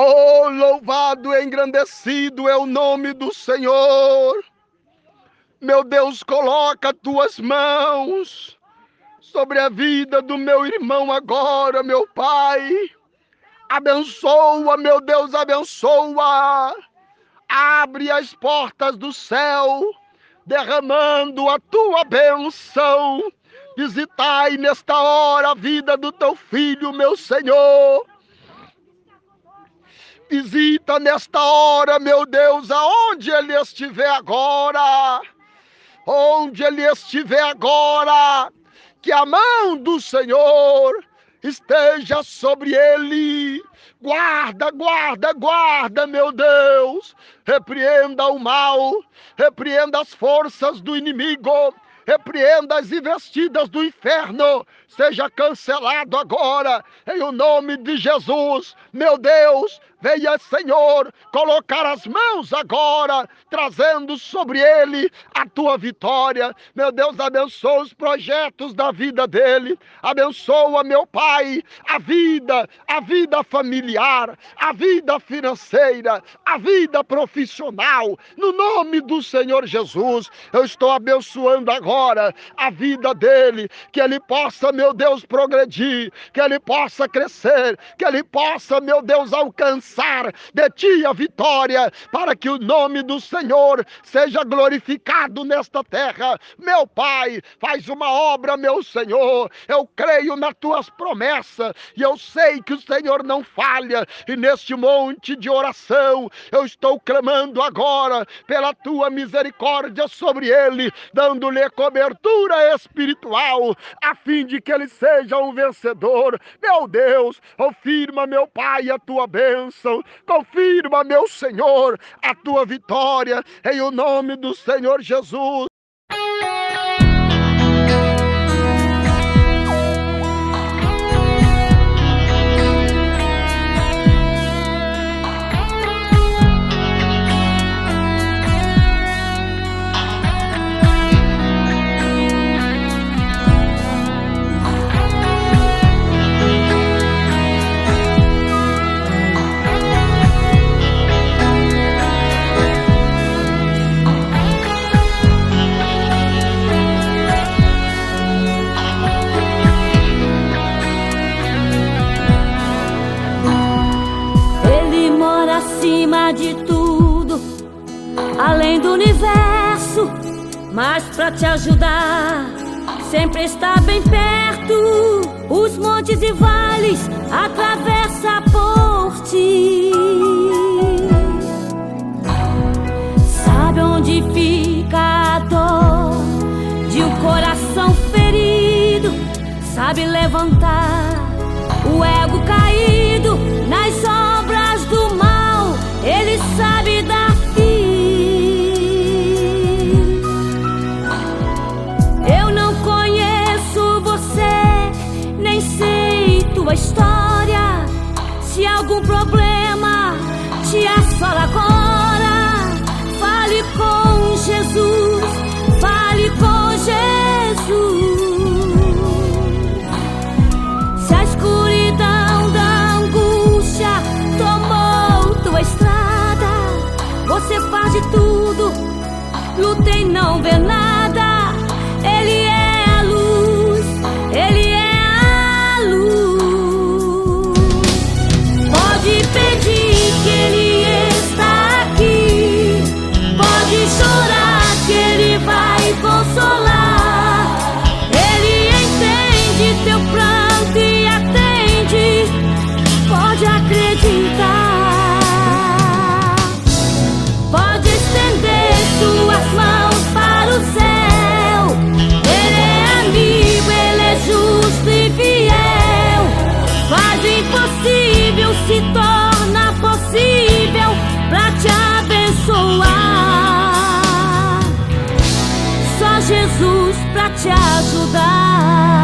Oh, louvado e engrandecido é o nome do Senhor. Meu Deus, coloca tuas mãos sobre a vida do meu irmão agora, meu Pai. Abençoa, meu Deus, abençoa. Abre as portas do céu, derramando a tua bênção. Visitai nesta hora a vida do teu filho, meu Senhor. Visita nesta hora, meu Deus, aonde ele estiver agora. Onde ele estiver agora, que a mão do Senhor esteja sobre ele. Guarda, guarda, guarda, meu Deus. Repreenda o mal, repreenda as forças do inimigo, repreenda as investidas do inferno. Seja cancelado agora, em o nome de Jesus. Meu Deus, Venha, Senhor, colocar as mãos agora, trazendo sobre ele a tua vitória. Meu Deus, abençoa os projetos da vida dele. Abençoa, meu Pai, a vida, a vida familiar, a vida financeira, a vida profissional. No nome do Senhor Jesus, eu estou abençoando agora a vida dele, que ele possa, meu Deus, progredir, que ele possa crescer, que ele possa, meu Deus, alcançar de ti a vitória, para que o nome do Senhor seja glorificado nesta terra. Meu Pai, faz uma obra, meu Senhor. Eu creio nas tuas promessas e eu sei que o Senhor não falha. E neste monte de oração, eu estou clamando agora pela tua misericórdia sobre ele, dando-lhe cobertura espiritual, a fim de que ele seja um vencedor. Meu Deus, confirma, meu Pai, a tua bênção. Confirma, meu Senhor, a tua vitória em o nome do Senhor Jesus. Mas para te ajudar, sempre está bem perto. Os montes e vales atravessa por ti. Sabe onde fica a dor de um coração ferido? Sabe levantar o ego caído te ajudar.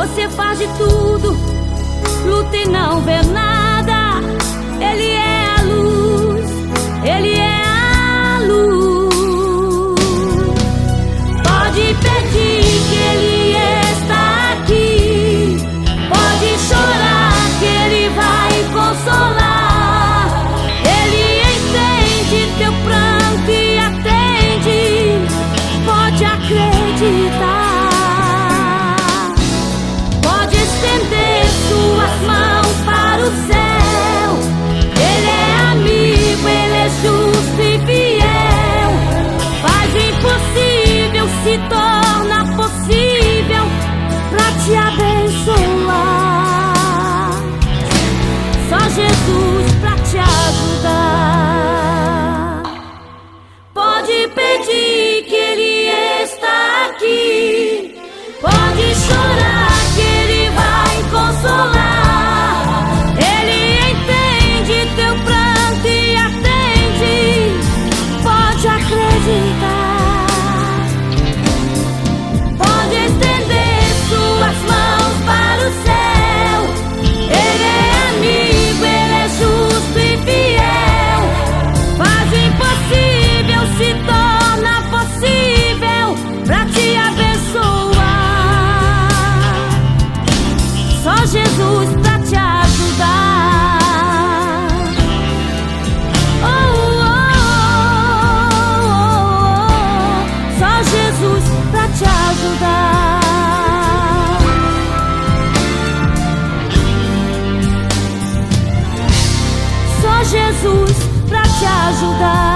Você faz de tudo, luta e não vê nada. se torna possível pra te abençoar. Te ajudar.